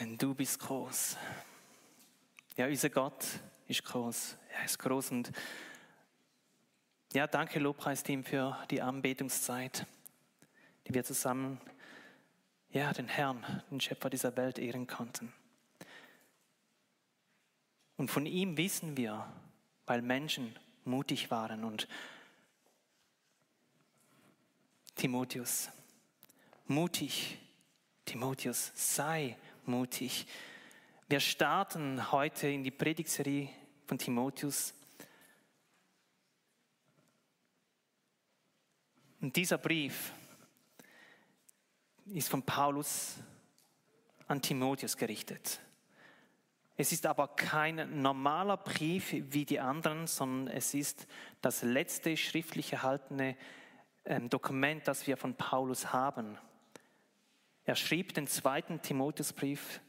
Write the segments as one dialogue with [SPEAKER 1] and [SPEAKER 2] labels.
[SPEAKER 1] denn du bist groß. Ja, unser Gott ist groß. Er ist groß und ja, danke Lobpreisteam für die Anbetungszeit, die wir zusammen ja, den Herrn, den Schöpfer dieser Welt ehren konnten. Und von ihm wissen wir, weil Menschen mutig waren und Timotheus, mutig, Timotheus, sei mutig. Wir starten heute in die Predigtserie von Timotheus. Und dieser Brief ist von Paulus an Timotheus gerichtet. Es ist aber kein normaler Brief wie die anderen, sondern es ist das letzte schriftlich erhaltene ähm, Dokument, das wir von Paulus haben. Er schrieb den zweiten Timotheusbrief,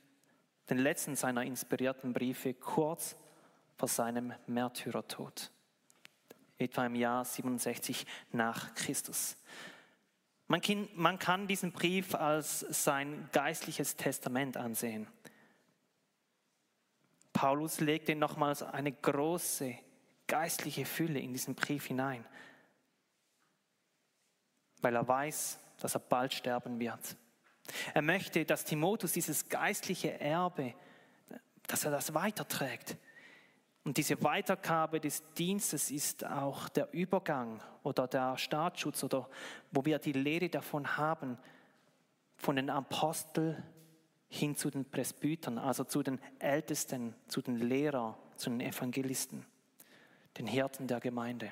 [SPEAKER 1] den letzten seiner inspirierten Briefe, kurz vor seinem Märtyrertod, etwa im Jahr 67 nach Christus. Man kann, diesen Brief als sein geistliches Testament ansehen. Paulus legte nochmals eine große geistliche Fülle in diesen Brief hinein, weil er weiß, dass er bald sterben wird. Er möchte, dass Timotheus dieses geistliche Erbe, dass er das weiterträgt. Und diese Weitergabe des Dienstes ist auch der Übergang oder der Staatsschutz oder wo wir die Lehre davon haben, von den Aposteln hin zu den Presbytern, also zu den Ältesten, zu den Lehrern, zu den Evangelisten, den Hirten der Gemeinde.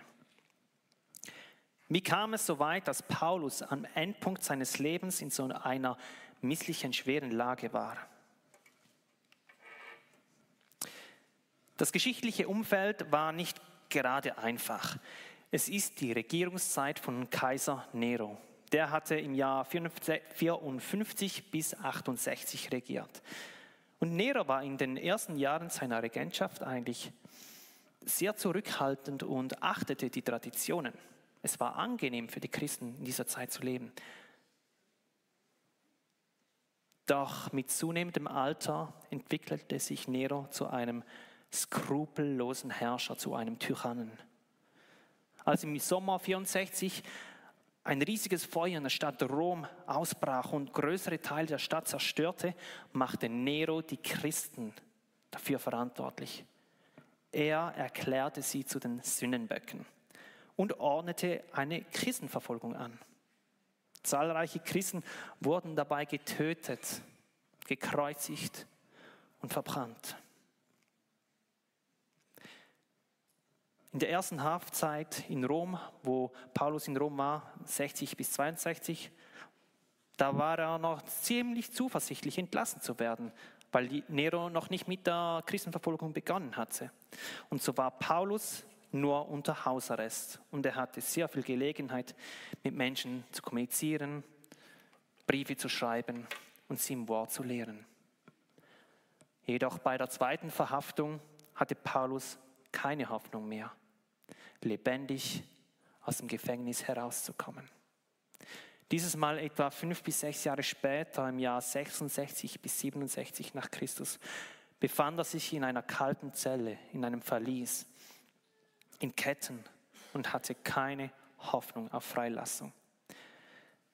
[SPEAKER 1] Wie kam es so weit, dass Paulus am Endpunkt seines Lebens in so einer misslichen, schweren Lage war? Das geschichtliche Umfeld war nicht gerade einfach. Es ist die Regierungszeit von Kaiser Nero. Der hatte im Jahr 54 bis 68 regiert. Und Nero war in den ersten Jahren seiner Regentschaft eigentlich sehr zurückhaltend und achtete die Traditionen. Es war angenehm für die Christen in dieser Zeit zu leben. Doch mit zunehmendem Alter entwickelte sich Nero zu einem skrupellosen Herrscher, zu einem Tyrannen. Als im Sommer 64 ein riesiges Feuer in der Stadt Rom ausbrach und größere Teile der Stadt zerstörte, machte Nero die Christen dafür verantwortlich. Er erklärte sie zu den Sündenböcken und ordnete eine Christenverfolgung an. Zahlreiche Christen wurden dabei getötet, gekreuzigt und verbrannt. In der ersten Haftzeit in Rom, wo Paulus in Rom war, 60 bis 62, da war er noch ziemlich zuversichtlich, entlassen zu werden, weil Nero noch nicht mit der Christenverfolgung begonnen hatte. Und so war Paulus nur unter Hausarrest. Und er hatte sehr viel Gelegenheit, mit Menschen zu kommunizieren, Briefe zu schreiben und sie im Wort zu lehren. Jedoch bei der zweiten Verhaftung hatte Paulus keine Hoffnung mehr, lebendig aus dem Gefängnis herauszukommen. Dieses Mal etwa fünf bis sechs Jahre später, im Jahr 66 bis 67 nach Christus, befand er sich in einer kalten Zelle, in einem Verlies, in Ketten und hatte keine Hoffnung auf Freilassung.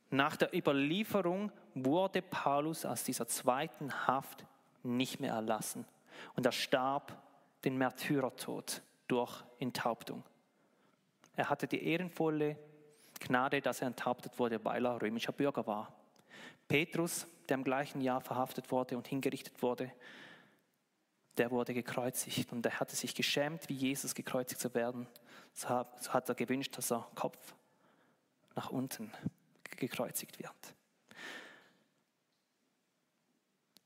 [SPEAKER 1] Nach der Überlieferung wurde Paulus aus dieser zweiten Haft nicht mehr erlassen und er starb den Märtyrertod durch Enthauptung. Er hatte die ehrenvolle Gnade, dass er enthauptet wurde, weil er römischer Bürger war. Petrus, der im gleichen Jahr verhaftet wurde und hingerichtet wurde, der wurde gekreuzigt und er hatte sich geschämt, wie Jesus gekreuzigt zu werden. So hat er gewünscht, dass er Kopf nach unten gekreuzigt wird.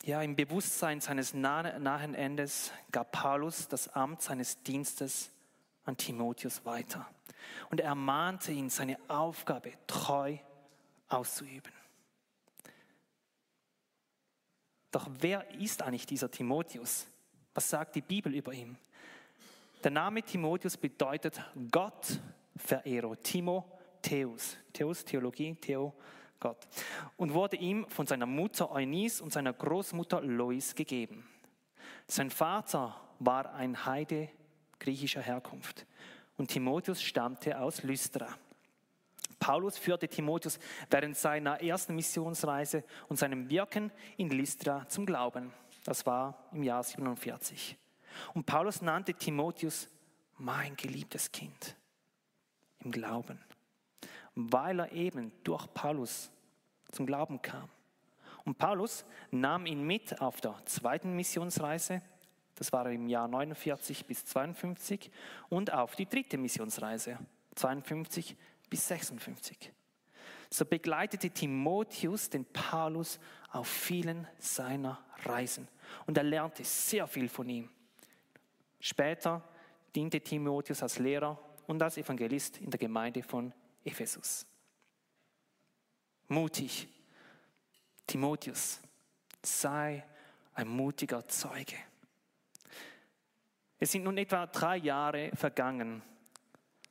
[SPEAKER 1] Ja, im Bewusstsein seines nahen Endes gab Paulus das Amt seines Dienstes an Timotheus weiter. Und er ermahnte ihn, seine Aufgabe treu auszuüben. Doch wer ist eigentlich dieser Timotheus? Was sagt die Bibel über ihn? Der Name Timotheus bedeutet Gott Verehrer. Timotheus. Theos, Theologie, Theo, Gott, und wurde ihm von seiner Mutter Eunice und seiner Großmutter Lois gegeben. Sein Vater war ein Heide griechischer Herkunft und Timotheus stammte aus Lystra. Paulus führte Timotheus während seiner ersten Missionsreise und seinem Wirken in Lystra zum Glauben. Das war im Jahr 47. Und Paulus nannte Timotheus mein geliebtes Kind im Glauben, weil er eben durch Paulus zum Glauben kam. Und Paulus nahm ihn mit auf der zweiten Missionsreise, das war im Jahr 49 bis 52, und auf die dritte Missionsreise, 52 bis 56. So begleitete Timotheus den Paulus auf vielen seiner Reisen und er lernte sehr viel von ihm. Später diente Timotheus als Lehrer und als Evangelist in der Gemeinde von Ephesus. Mutig, Timotheus, sei ein mutiger Zeuge. Es sind nun etwa drei Jahre vergangen,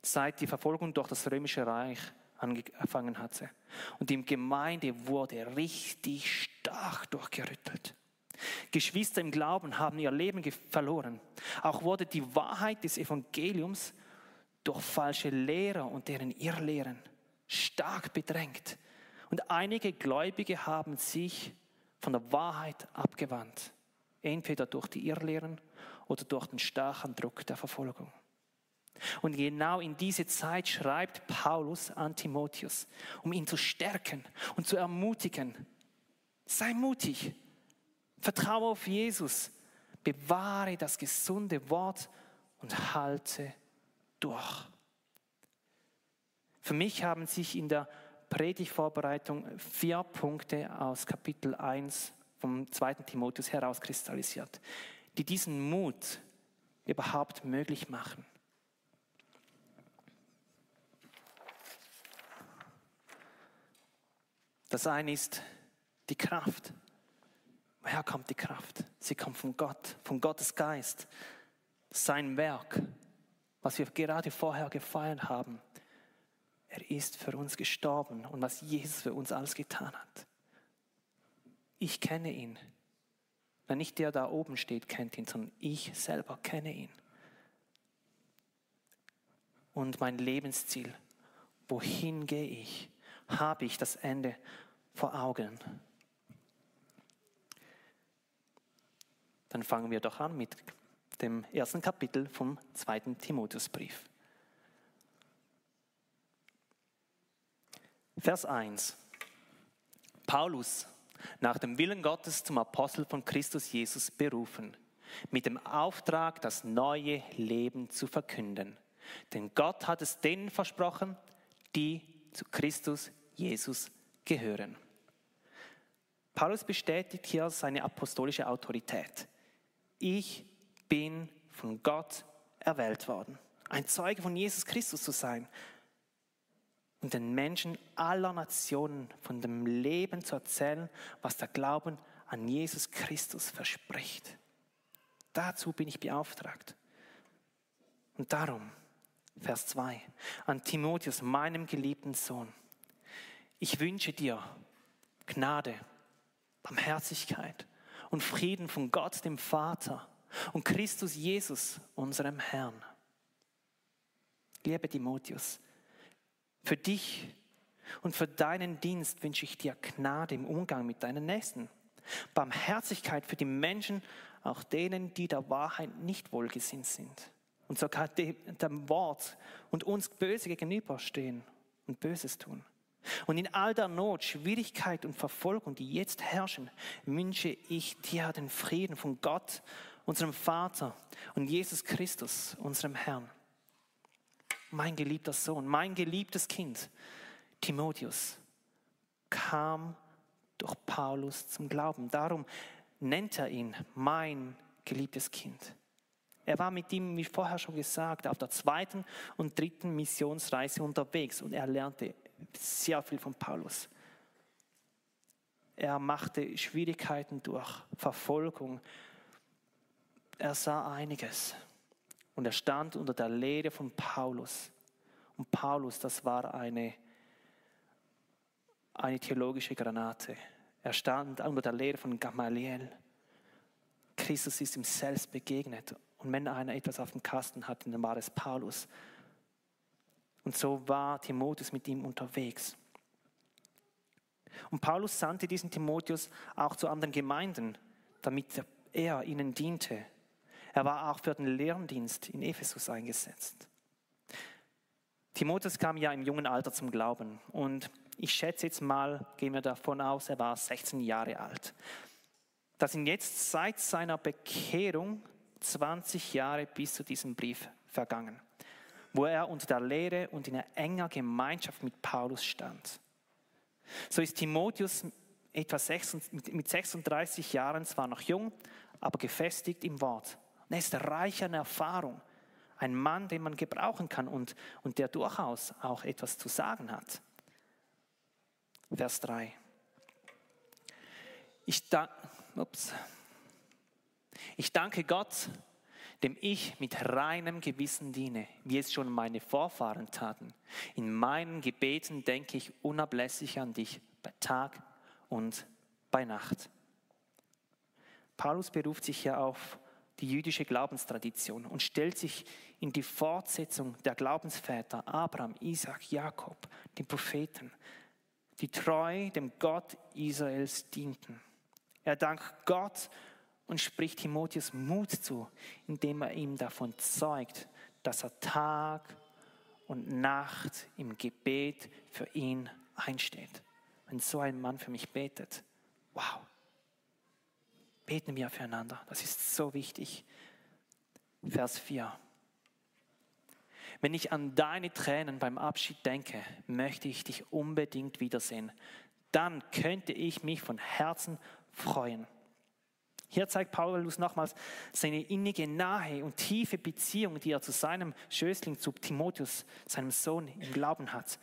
[SPEAKER 1] seit die Verfolgung durch das römische Reich angefangen hatte. Und die Gemeinde wurde richtig stark durchgerüttelt. Geschwister im Glauben haben ihr Leben verloren. Auch wurde die Wahrheit des Evangeliums durch falsche Lehrer und deren Irrlehren stark bedrängt. Und einige Gläubige haben sich von der Wahrheit abgewandt, entweder durch die Irrlehren oder durch den starken Druck der Verfolgung. Und genau in diese Zeit schreibt Paulus an Timotheus, um ihn zu stärken und zu ermutigen. Sei mutig, vertraue auf Jesus, bewahre das gesunde Wort und halte durch. Für mich haben sich in der Predigtvorbereitung vier Punkte aus Kapitel 1 vom 2. Timotheus herauskristallisiert, die diesen Mut überhaupt möglich machen. Das eine ist die Kraft. Woher kommt die Kraft? Sie kommt von Gott, von Gottes Geist. Sein Werk, was wir gerade vorher gefeiert haben. Er ist für uns gestorben und was Jesus für uns alles getan hat. Ich kenne ihn. Wenn nicht der da oben steht, kennt ihn, sondern ich selber kenne ihn. Und mein Lebensziel, wohin gehe ich? Habe ich das Ende vor Augen. Dann fangen wir doch an mit dem ersten Kapitel vom zweiten Timotheusbrief. Vers 1. Paulus, nach dem Willen Gottes zum Apostel von Christus Jesus berufen, mit dem Auftrag, das neue Leben zu verkünden. Denn Gott hat es denen versprochen, die zu Christus Jesus gehören. Paulus bestätigt hier seine apostolische Autorität. Ich bin von Gott erwählt worden, ein Zeuge von Jesus Christus zu sein und den Menschen aller Nationen von dem Leben zu erzählen, was der Glauben an Jesus Christus verspricht. Dazu bin ich beauftragt. Und darum, Vers 2, an Timotheus, meinem geliebten Sohn, ich wünsche dir Gnade, Barmherzigkeit und Frieden von Gott, dem Vater und Christus Jesus, unserem Herrn. Lieber Timotheus, für dich und für deinen Dienst wünsche ich dir Gnade im Umgang mit deinen Nächsten. Barmherzigkeit für die Menschen, auch denen, die der Wahrheit nicht wohlgesinnt sind und sogar dem Wort und uns böse gegenüberstehen und Böses tun. Und in all der Not, Schwierigkeit und Verfolgung, die jetzt herrschen, wünsche ich dir den Frieden von Gott, unserem Vater und Jesus Christus, unserem Herrn. Mein geliebter Sohn, mein geliebtes Kind, Timotheus, kam durch Paulus zum Glauben. Darum nennt er ihn mein geliebtes Kind. Er war mit ihm, wie vorher schon gesagt, auf der zweiten und dritten Missionsreise unterwegs und er lernte sehr viel von Paulus. Er machte Schwierigkeiten durch, Verfolgung. Er sah einiges. Und er stand unter der Lehre von Paulus. Und Paulus, das war eine eine theologische Granate. Er stand unter der Lehre von Gamaliel. Christus ist ihm selbst begegnet. Und wenn einer etwas auf dem Kasten hatte, dann war es Paulus. Und so war Timotheus mit ihm unterwegs. Und Paulus sandte diesen Timotheus auch zu anderen Gemeinden, damit er ihnen diente. Er war auch für den Lerndienst in Ephesus eingesetzt. Timotheus kam ja im jungen Alter zum Glauben und ich schätze jetzt mal, gehen wir davon aus, er war 16 Jahre alt. Das sind jetzt seit seiner Bekehrung 20 Jahre bis zu diesem Brief vergangen, wo er unter der Lehre und in einer enger Gemeinschaft mit Paulus stand. So ist Timotheus etwa mit 36 Jahren zwar noch jung, aber gefestigt im Wort. Und er ist reich an Erfahrung. Ein Mann, den man gebrauchen kann und, und der durchaus auch etwas zu sagen hat. Vers 3. Ich, da, ups. ich danke Gott, dem ich mit reinem Gewissen diene, wie es schon meine Vorfahren taten. In meinen Gebeten denke ich unablässig an dich, bei Tag und bei Nacht. Paulus beruft sich ja auf die jüdische Glaubenstradition und stellt sich in die Fortsetzung der Glaubensväter Abraham, Isaac, Jakob, den Propheten, die treu dem Gott Israels dienten. Er dankt Gott und spricht Timotheus Mut zu, indem er ihm davon zeugt, dass er Tag und Nacht im Gebet für ihn einsteht. Wenn so ein Mann für mich betet, wow, beten wir füreinander. Das ist so wichtig. Vers 4. Wenn ich an deine Tränen beim Abschied denke, möchte ich dich unbedingt wiedersehen. Dann könnte ich mich von Herzen freuen. Hier zeigt Paulus nochmals seine innige, nahe und tiefe Beziehung, die er zu seinem Schößling, zu Timotheus, seinem Sohn im Glauben hat.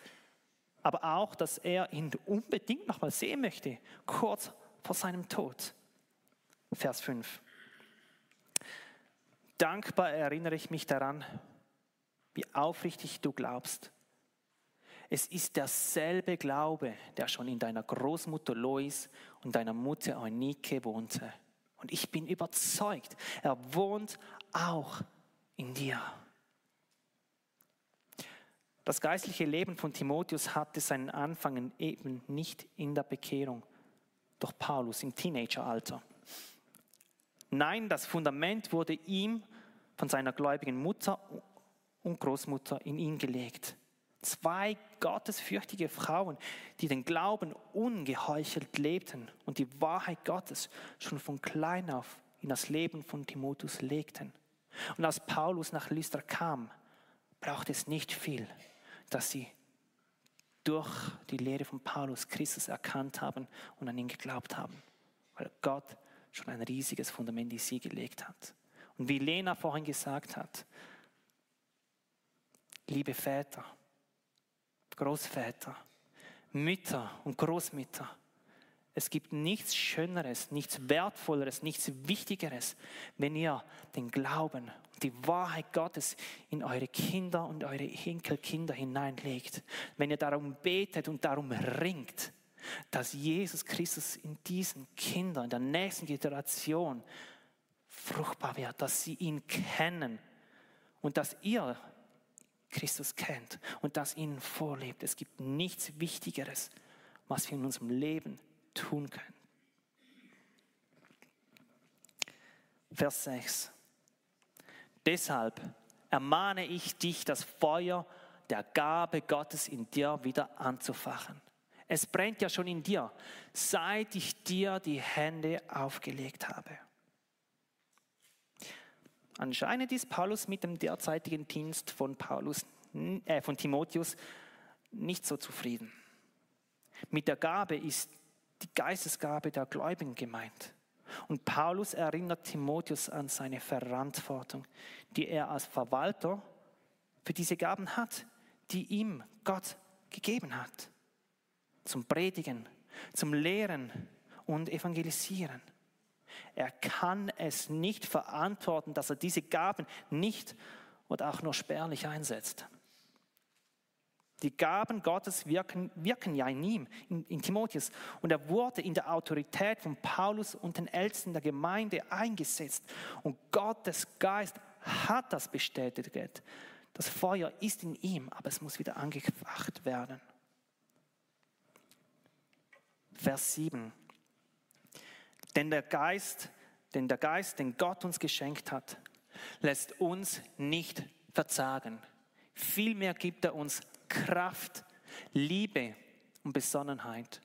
[SPEAKER 1] Aber auch, dass er ihn unbedingt nochmal sehen möchte, kurz vor seinem Tod. Vers 5. Dankbar erinnere ich mich daran, wie aufrichtig du glaubst. Es ist derselbe Glaube, der schon in deiner Großmutter Lois und deiner Mutter Eunike wohnte. Und ich bin überzeugt, er wohnt auch in dir. Das geistliche Leben von Timotheus hatte seinen Anfang eben nicht in der Bekehrung durch Paulus im Teenageralter. Nein, das Fundament wurde ihm von seiner gläubigen Mutter und Großmutter in ihn gelegt. Zwei gottesfürchtige Frauen, die den Glauben ungeheuchelt lebten und die Wahrheit Gottes schon von klein auf in das Leben von Timotheus legten. Und als Paulus nach Lystra kam, brauchte es nicht viel, dass sie durch die Lehre von Paulus Christus erkannt haben und an ihn geglaubt haben, weil Gott schon ein riesiges Fundament in sie gelegt hat. Und wie Lena vorhin gesagt hat, liebe Väter, Großväter, Mütter und Großmütter, es gibt nichts Schöneres, nichts Wertvolleres, nichts Wichtigeres, wenn ihr den Glauben und die Wahrheit Gottes in eure Kinder und eure Enkelkinder hineinlegt. Wenn ihr darum betet und darum ringt, dass Jesus Christus in diesen Kindern, in der nächsten Generation fruchtbar wird, dass sie ihn kennen und dass ihr Christus kennt und das ihnen vorlebt. Es gibt nichts Wichtigeres, was wir in unserem Leben tun können. Vers 6. Deshalb ermahne ich dich, das Feuer der Gabe Gottes in dir wieder anzufachen. Es brennt ja schon in dir, seit ich dir die Hände aufgelegt habe. Anscheinend ist Paulus mit dem derzeitigen Dienst von, Paulus, äh, von Timotheus nicht so zufrieden. Mit der Gabe ist die Geistesgabe der Gläubigen gemeint. Und Paulus erinnert Timotheus an seine Verantwortung, die er als Verwalter für diese Gaben hat, die ihm Gott gegeben hat zum Predigen, zum Lehren und Evangelisieren. Er kann es nicht verantworten, dass er diese Gaben nicht oder auch nur spärlich einsetzt. Die Gaben Gottes wirken, wirken ja in ihm, in, in Timotheus. Und er wurde in der Autorität von Paulus und den Ältesten der Gemeinde eingesetzt. Und Gottes Geist hat das bestätigt. Das Feuer ist in ihm, aber es muss wieder angefacht werden. Vers 7. Denn der Geist, denn der Geist, den Gott uns geschenkt hat, lässt uns nicht verzagen. Vielmehr gibt er uns Kraft, Liebe und Besonnenheit.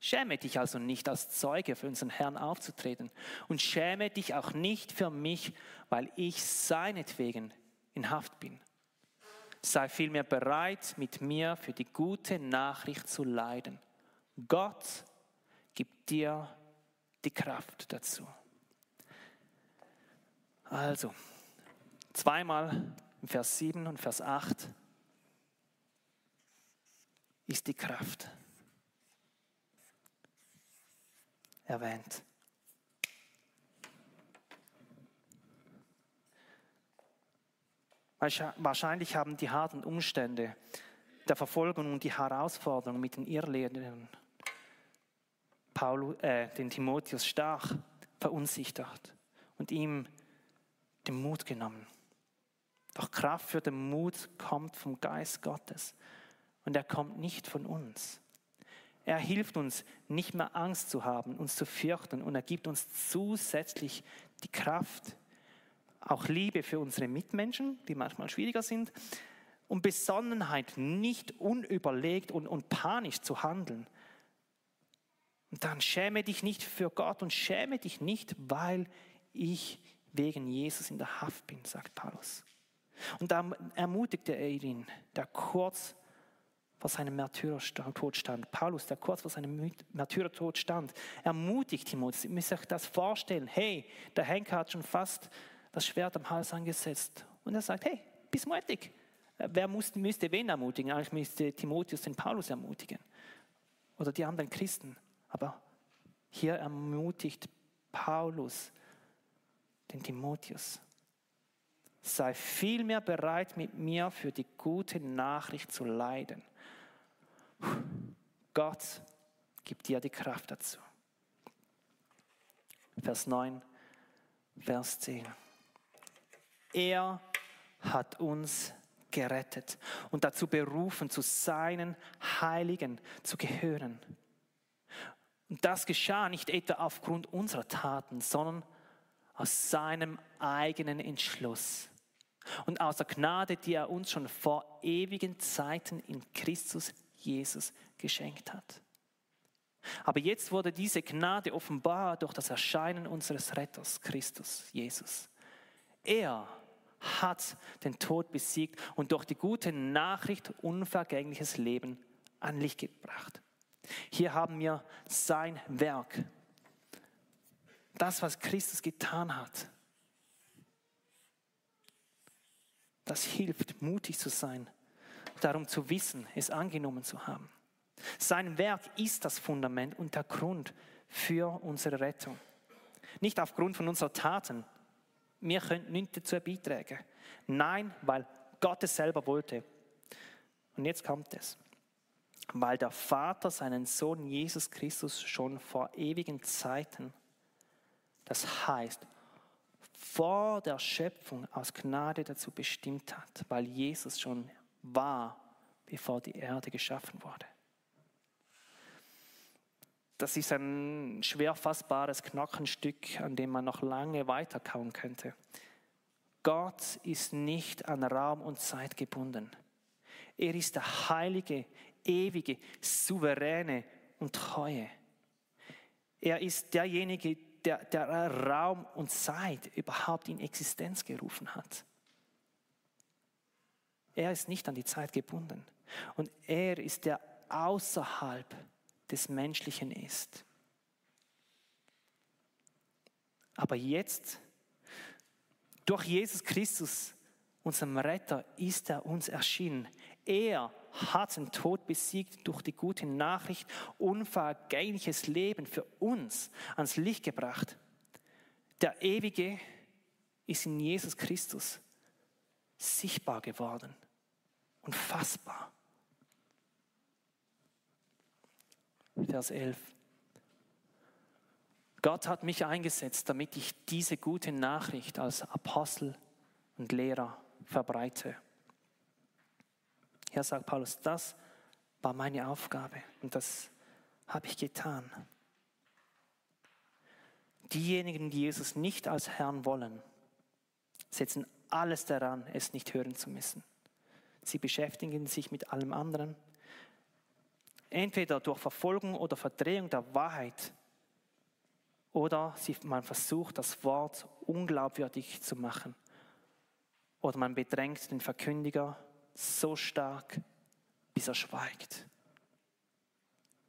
[SPEAKER 1] Schäme dich also nicht als Zeuge für unseren Herrn aufzutreten und schäme dich auch nicht für mich, weil ich seinetwegen in Haft bin. Sei vielmehr bereit, mit mir für die gute Nachricht zu leiden. Gott gibt dir die Kraft dazu. Also, zweimal im Vers 7 und Vers 8 ist die Kraft erwähnt. Wahrscheinlich haben die harten Umstände der Verfolgung und die Herausforderungen mit den Irrlehrern Paulus, äh, den Timotheus stark verunsichert und ihm den Mut genommen. Doch Kraft für den Mut kommt vom Geist Gottes und er kommt nicht von uns. Er hilft uns, nicht mehr Angst zu haben, uns zu fürchten und er gibt uns zusätzlich die Kraft, auch Liebe für unsere Mitmenschen, die manchmal schwieriger sind, und Besonnenheit, nicht unüberlegt und, und panisch zu handeln. Und dann schäme dich nicht für Gott und schäme dich nicht, weil ich wegen Jesus in der Haft bin, sagt Paulus. Und da ermutigte er ihn, der kurz vor seinem Märtyrertod stand. Paulus, der kurz vor seinem Märtyrertod stand, ermutigt Timotheus. Ihr müsst euch das vorstellen. Hey, der Henker hat schon fast das Schwert am Hals angesetzt. Und er sagt, hey, bist mutig. Wer muss, müsste wen ermutigen? Eigentlich müsste Timotheus den Paulus ermutigen. Oder die anderen Christen. Aber hier ermutigt Paulus den Timotheus. Sei vielmehr bereit, mit mir für die gute Nachricht zu leiden. Gott gibt dir die Kraft dazu. Vers 9, Vers 10. Er hat uns gerettet und dazu berufen, zu seinen Heiligen zu gehören. Und das geschah nicht etwa aufgrund unserer Taten, sondern aus seinem eigenen Entschluss und aus der Gnade, die er uns schon vor ewigen Zeiten in Christus Jesus geschenkt hat. Aber jetzt wurde diese Gnade offenbar durch das Erscheinen unseres Retters, Christus, Jesus. Er hat den Tod besiegt und durch die gute Nachricht unvergängliches Leben an Licht gebracht. Hier haben wir sein Werk, das, was Christus getan hat. Das hilft, mutig zu sein, darum zu wissen, es angenommen zu haben. Sein Werk ist das Fundament und der Grund für unsere Rettung. Nicht aufgrund von unseren Taten. Wir können nichts dazu beitragen. Nein, weil Gott es selber wollte. Und jetzt kommt es weil der Vater seinen Sohn Jesus Christus schon vor ewigen Zeiten, das heißt vor der Schöpfung aus Gnade dazu bestimmt hat, weil Jesus schon war, bevor die Erde geschaffen wurde. Das ist ein schwer fassbares Knochenstück, an dem man noch lange weiterkauen könnte. Gott ist nicht an Raum und Zeit gebunden. Er ist der heilige, ewige, souveräne und treue. Er ist derjenige, der, der Raum und Zeit überhaupt in Existenz gerufen hat. Er ist nicht an die Zeit gebunden. Und er ist der außerhalb des Menschlichen ist. Aber jetzt, durch Jesus Christus, unserem Retter, ist er uns erschienen. Er hat den Tod besiegt durch die gute Nachricht, unvergängliches Leben für uns ans Licht gebracht. Der Ewige ist in Jesus Christus sichtbar geworden und fassbar. Vers 11. Gott hat mich eingesetzt, damit ich diese gute Nachricht als Apostel und Lehrer verbreite. Hier sagt Paulus, das war meine Aufgabe und das habe ich getan. Diejenigen, die Jesus nicht als Herrn wollen, setzen alles daran, es nicht hören zu müssen. Sie beschäftigen sich mit allem anderen, entweder durch Verfolgung oder Verdrehung der Wahrheit oder man versucht, das Wort unglaubwürdig zu machen. Oder man bedrängt den Verkündiger so stark, bis er schweigt.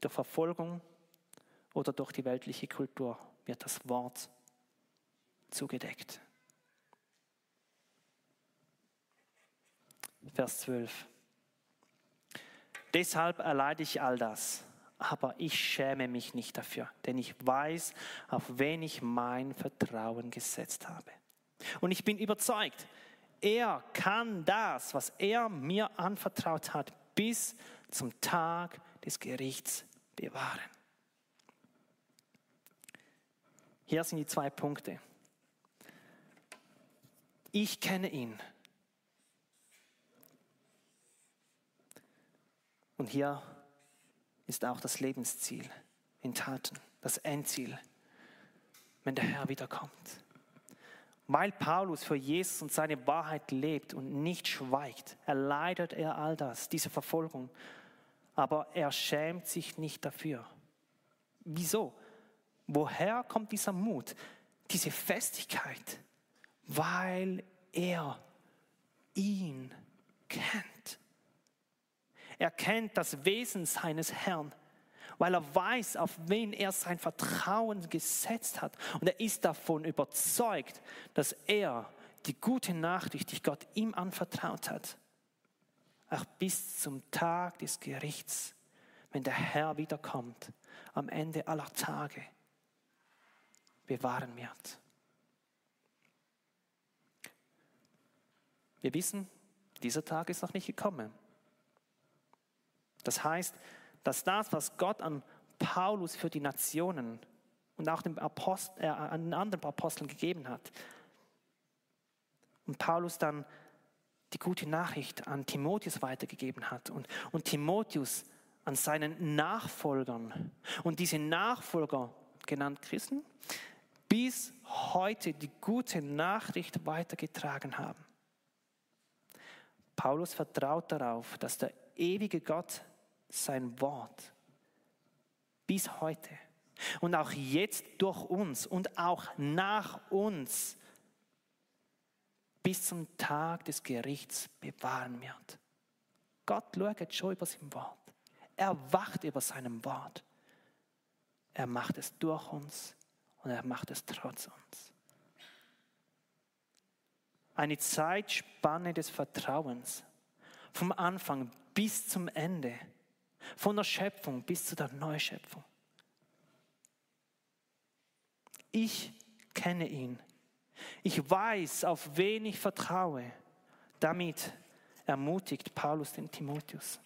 [SPEAKER 1] Durch Verfolgung oder durch die weltliche Kultur wird das Wort zugedeckt. Vers 12. Deshalb erleide ich all das, aber ich schäme mich nicht dafür, denn ich weiß, auf wen ich mein Vertrauen gesetzt habe. Und ich bin überzeugt, er kann das, was er mir anvertraut hat, bis zum Tag des Gerichts bewahren. Hier sind die zwei Punkte. Ich kenne ihn. Und hier ist auch das Lebensziel enthalten, das Endziel, wenn der Herr wiederkommt. Weil Paulus für Jesus und seine Wahrheit lebt und nicht schweigt, erleidet er all das, diese Verfolgung. Aber er schämt sich nicht dafür. Wieso? Woher kommt dieser Mut, diese Festigkeit? Weil er ihn kennt. Er kennt das Wesen seines Herrn weil er weiß, auf wen er sein Vertrauen gesetzt hat. Und er ist davon überzeugt, dass er die gute Nachricht, die Gott ihm anvertraut hat, auch bis zum Tag des Gerichts, wenn der Herr wiederkommt, am Ende aller Tage, bewahren wird. Wir wissen, dieser Tag ist noch nicht gekommen. Das heißt, dass das, was Gott an Paulus für die Nationen und auch den Apostel, äh, an anderen Aposteln gegeben hat, und Paulus dann die gute Nachricht an Timotheus weitergegeben hat und, und Timotheus an seinen Nachfolgern und diese Nachfolger, genannt Christen, bis heute die gute Nachricht weitergetragen haben. Paulus vertraut darauf, dass der ewige Gott sein Wort bis heute und auch jetzt durch uns und auch nach uns bis zum Tag des Gerichts bewahren wird. Gott schaut schon über sein Wort. Er wacht über seinem Wort. Er macht es durch uns und er macht es trotz uns. Eine Zeitspanne des Vertrauens vom Anfang bis zum Ende von der Schöpfung bis zu der Neuschöpfung. Ich kenne ihn. Ich weiß, auf wen ich vertraue. Damit ermutigt Paulus den Timotheus.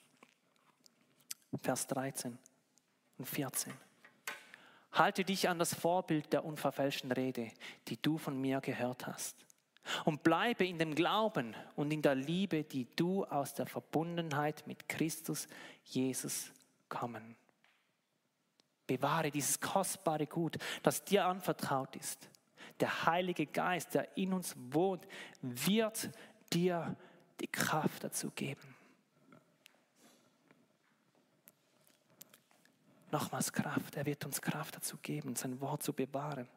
[SPEAKER 1] Vers 13 und 14. Halte dich an das Vorbild der unverfälschten Rede, die du von mir gehört hast. Und bleibe in dem Glauben und in der Liebe, die du aus der Verbundenheit mit Christus Jesus kommen. Bewahre dieses kostbare Gut, das dir anvertraut ist. Der Heilige Geist, der in uns wohnt, wird dir die Kraft dazu geben. Nochmals Kraft, er wird uns Kraft dazu geben, sein Wort zu bewahren.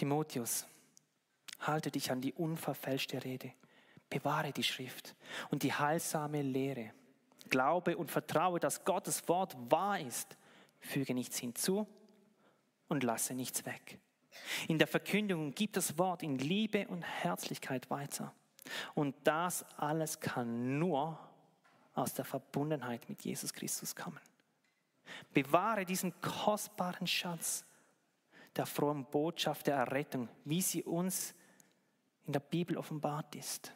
[SPEAKER 1] Timotheus, halte dich an die unverfälschte Rede, bewahre die Schrift und die heilsame Lehre. Glaube und vertraue, dass Gottes Wort wahr ist. Füge nichts hinzu und lasse nichts weg. In der Verkündigung gibt das Wort in Liebe und Herzlichkeit weiter. Und das alles kann nur aus der Verbundenheit mit Jesus Christus kommen. Bewahre diesen kostbaren Schatz der frohen Botschaft der Errettung, wie sie uns in der Bibel offenbart ist.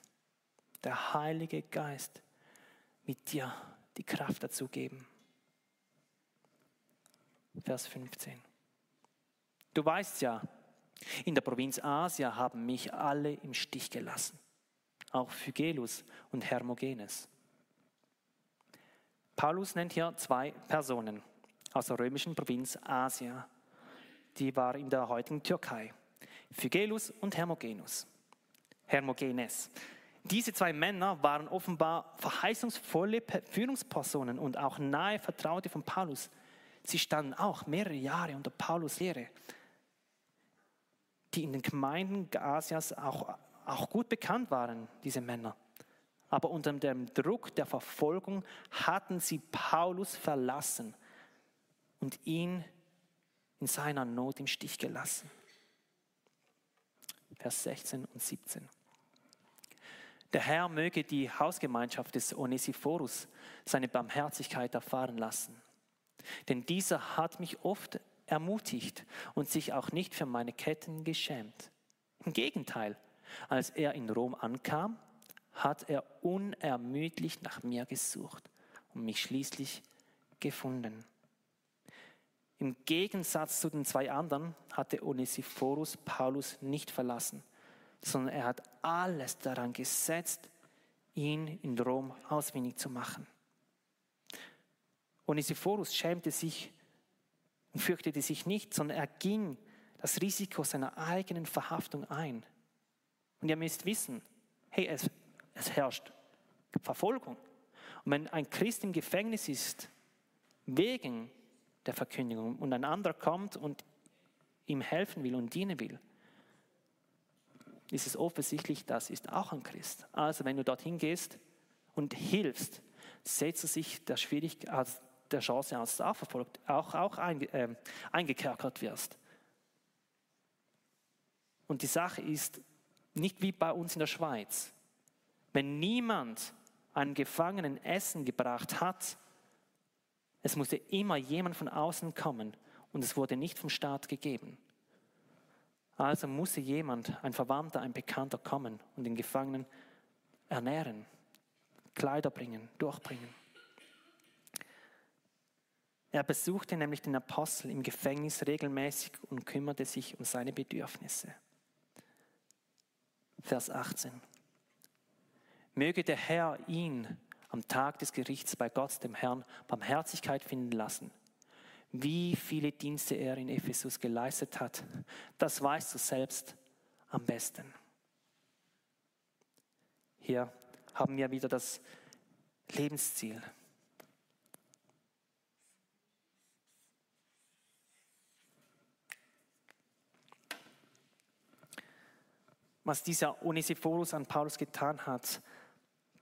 [SPEAKER 1] Der Heilige Geist mit dir die Kraft dazu geben. Vers 15. Du weißt ja, in der Provinz Asia haben mich alle im Stich gelassen, auch Phygelus und Hermogenes. Paulus nennt hier zwei Personen aus der römischen Provinz Asia. Die war in der heutigen Türkei. Phygelus und Hermogenus. Hermogenes. Diese zwei Männer waren offenbar verheißungsvolle Führungspersonen und auch nahe Vertraute von Paulus. Sie standen auch mehrere Jahre unter Paulus Lehre, die in den Gemeinden Asias auch, auch gut bekannt waren, diese Männer. Aber unter dem Druck der Verfolgung hatten sie Paulus verlassen und ihn in seiner Not im Stich gelassen. Vers 16 und 17. Der Herr möge die Hausgemeinschaft des Onesiphorus seine Barmherzigkeit erfahren lassen. Denn dieser hat mich oft ermutigt und sich auch nicht für meine Ketten geschämt. Im Gegenteil, als er in Rom ankam, hat er unermüdlich nach mir gesucht und mich schließlich gefunden. Im Gegensatz zu den zwei anderen hatte Onesiphorus Paulus nicht verlassen, sondern er hat alles daran gesetzt, ihn in Rom ausfindig zu machen. Onesiphorus schämte sich und fürchtete sich nicht, sondern er ging das Risiko seiner eigenen Verhaftung ein. Und ihr müsst wissen, hey, es, es herrscht Verfolgung. Und wenn ein Christ im Gefängnis ist, wegen der Verkündigung, und ein anderer kommt und ihm helfen will und dienen will, ist es offensichtlich, das ist auch ein Christ. Also wenn du dorthin gehst und hilfst, setzt er sich der, Schwierigkeit, der Chance du auch verfolgt, auch, auch einge, äh, eingekerkert wirst. Und die Sache ist nicht wie bei uns in der Schweiz. Wenn niemand einen Gefangenen Essen gebracht hat, es musste immer jemand von außen kommen und es wurde nicht vom Staat gegeben. Also musste jemand, ein Verwandter, ein Bekannter kommen und den Gefangenen ernähren, Kleider bringen, durchbringen. Er besuchte nämlich den Apostel im Gefängnis regelmäßig und kümmerte sich um seine Bedürfnisse. Vers 18. Möge der Herr ihn am Tag des Gerichts bei Gott, dem Herrn, Barmherzigkeit finden lassen. Wie viele Dienste er in Ephesus geleistet hat, das weißt du selbst am besten. Hier haben wir wieder das Lebensziel. was dieser Onesiphorus an Paulus getan hat,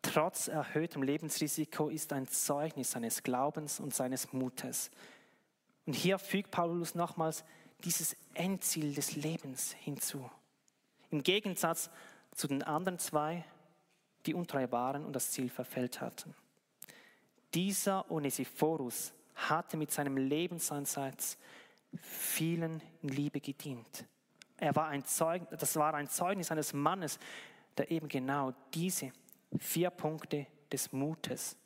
[SPEAKER 1] trotz erhöhtem Lebensrisiko, ist ein Zeugnis seines Glaubens und seines Mutes. Und hier fügt Paulus nochmals dieses Endziel des Lebens hinzu. Im Gegensatz zu den anderen zwei, die untreu waren und das Ziel verfällt hatten. Dieser Onesiphorus hatte mit seinem Lebensansatz vielen in Liebe gedient. Er war ein Zeug, das war ein Zeugnis eines Mannes, der eben genau diese vier Punkte des Mutes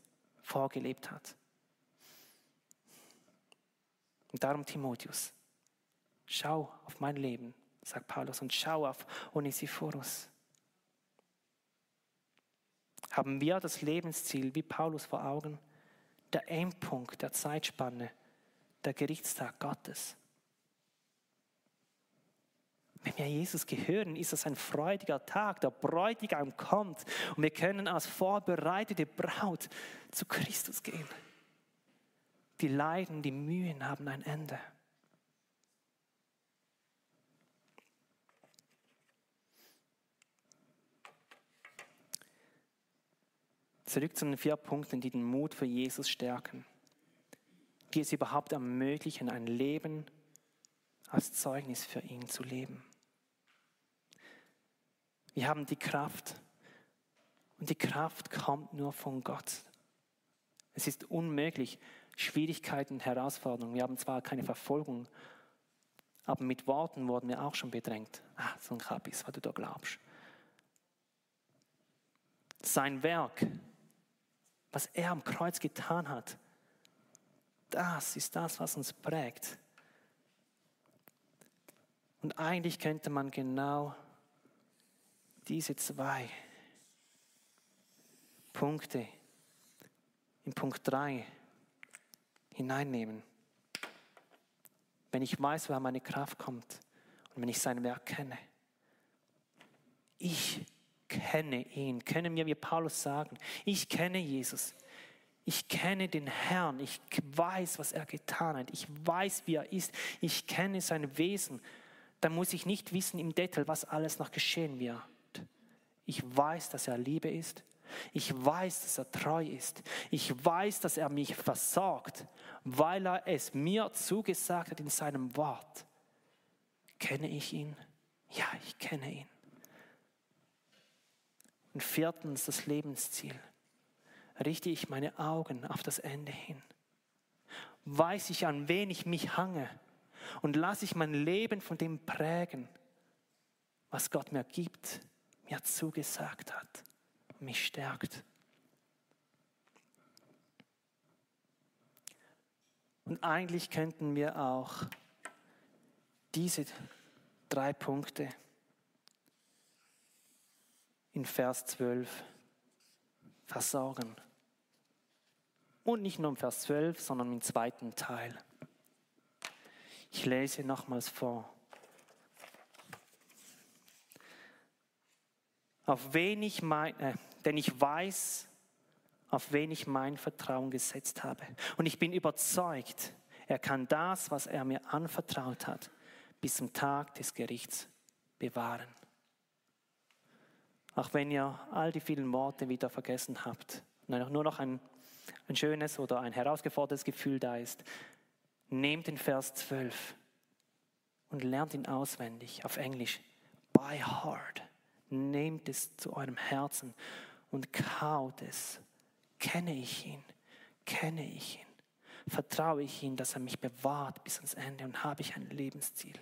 [SPEAKER 1] vorgelebt hat. Und darum Timotheus, schau auf mein Leben, sagt Paulus, und schau auf Onesiphorus. Haben wir das Lebensziel wie Paulus vor Augen? Der Endpunkt der Zeitspanne, der Gerichtstag Gottes. Wenn wir Jesus gehören, ist es ein freudiger Tag. Der Bräutigam kommt und wir können als vorbereitete Braut zu Christus gehen. Die Leiden, die Mühen haben ein Ende. Zurück zu den vier Punkten, die den Mut für Jesus stärken, die es überhaupt ermöglichen, ein Leben als Zeugnis für ihn zu leben. Wir haben die Kraft. Und die Kraft kommt nur von Gott. Es ist unmöglich, Schwierigkeiten, Herausforderungen. Wir haben zwar keine Verfolgung, Aber mit Worten wurden wir auch schon bedrängt. Ah, so ein Kabis, was du da glaubst. Sein Werk, was er am Kreuz getan hat, das ist das, was uns prägt. Und eigentlich könnte man genau diese zwei Punkte in Punkt 3 hineinnehmen. Wenn ich weiß, woher meine Kraft kommt und wenn ich sein Werk kenne. Ich kenne ihn. Können wir wie Paulus sagen, ich kenne Jesus. Ich kenne den Herrn. Ich weiß, was er getan hat. Ich weiß, wie er ist. Ich kenne sein Wesen. Da muss ich nicht wissen im Detail, was alles noch geschehen wird. Ich weiß, dass er Liebe ist. Ich weiß, dass er treu ist. Ich weiß, dass er mich versorgt, weil er es mir zugesagt hat in seinem Wort. Kenne ich ihn? Ja, ich kenne ihn. Und viertens das Lebensziel. Richte ich meine Augen auf das Ende hin? Weiß ich, an wen ich mich hange? Und lasse ich mein Leben von dem prägen, was Gott mir gibt, mir zugesagt hat? mich stärkt. Und eigentlich könnten wir auch diese drei Punkte in Vers 12 versorgen. Und nicht nur im Vers 12, sondern im zweiten Teil. Ich lese nochmals vor. auf wen ich mein, äh, denn ich weiß, auf wen ich mein Vertrauen gesetzt habe. Und ich bin überzeugt, er kann das, was er mir anvertraut hat, bis zum Tag des Gerichts bewahren. Auch wenn ihr all die vielen Worte wieder vergessen habt, nur noch ein, ein schönes oder ein herausgeforderndes Gefühl da ist, nehmt den Vers 12 und lernt ihn auswendig auf Englisch. By heart. Nehmt es zu eurem Herzen und kaut es. Kenne ich ihn? Kenne ich ihn? Vertraue ich ihm, dass er mich bewahrt bis ans Ende und habe ich ein Lebensziel?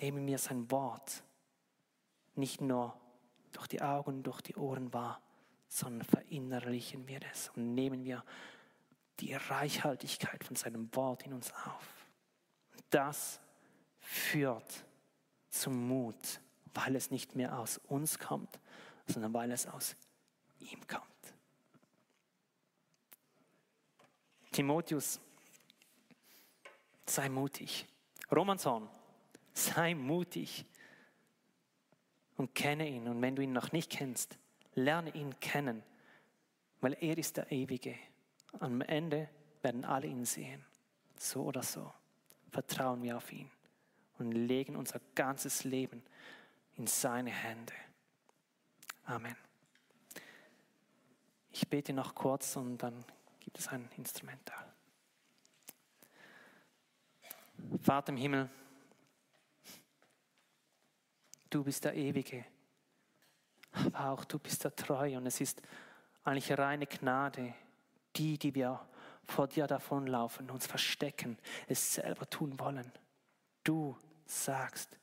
[SPEAKER 1] Nehme mir sein Wort nicht nur durch die Augen durch die Ohren wahr, sondern verinnerlichen wir es und nehmen wir die Reichhaltigkeit von seinem Wort in uns auf. Das führt zum Mut, weil es nicht mehr aus uns kommt, sondern weil es aus ihm kommt. Timotheus, sei mutig. Romanson, sei mutig und kenne ihn. Und wenn du ihn noch nicht kennst, lerne ihn kennen, weil er ist der Ewige. Am Ende werden alle ihn sehen, so oder so. Vertrauen wir auf ihn und legen unser ganzes Leben in seine Hände. Amen. Ich bete noch kurz und dann gibt es ein Instrumental. Vater im Himmel, du bist der Ewige, aber auch du bist der Treue und es ist eigentlich reine Gnade, die, die wir vor dir davonlaufen, uns verstecken, es selber tun wollen. Du sagst,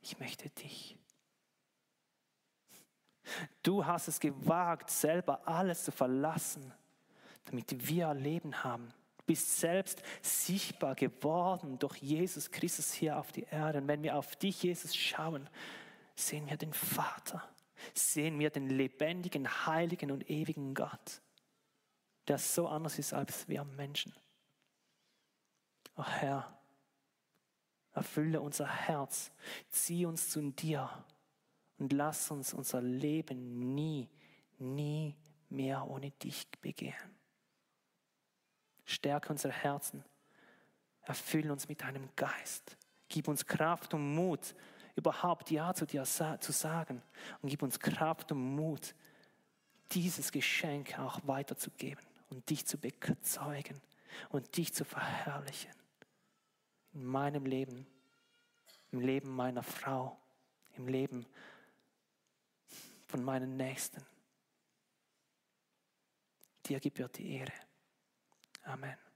[SPEAKER 1] ich möchte dich. Du hast es gewagt, selber alles zu verlassen, damit wir Leben haben. Du bist selbst sichtbar geworden durch Jesus Christus hier auf die Erde. Und wenn wir auf dich, Jesus, schauen, sehen wir den Vater, sehen wir den lebendigen, heiligen und ewigen Gott, der so anders ist als wir Menschen. Oh Herr, Erfülle unser Herz, zieh uns zu dir und lass uns unser Leben nie, nie mehr ohne dich begehen. Stärke unser Herzen, erfülle uns mit deinem Geist, gib uns Kraft und Mut, überhaupt Ja zu dir zu sagen und gib uns Kraft und Mut, dieses Geschenk auch weiterzugeben und dich zu bezeugen und dich zu verherrlichen in meinem Leben, im Leben meiner Frau, im Leben von meinen Nächsten. Dir gebührt die Ehre. Amen.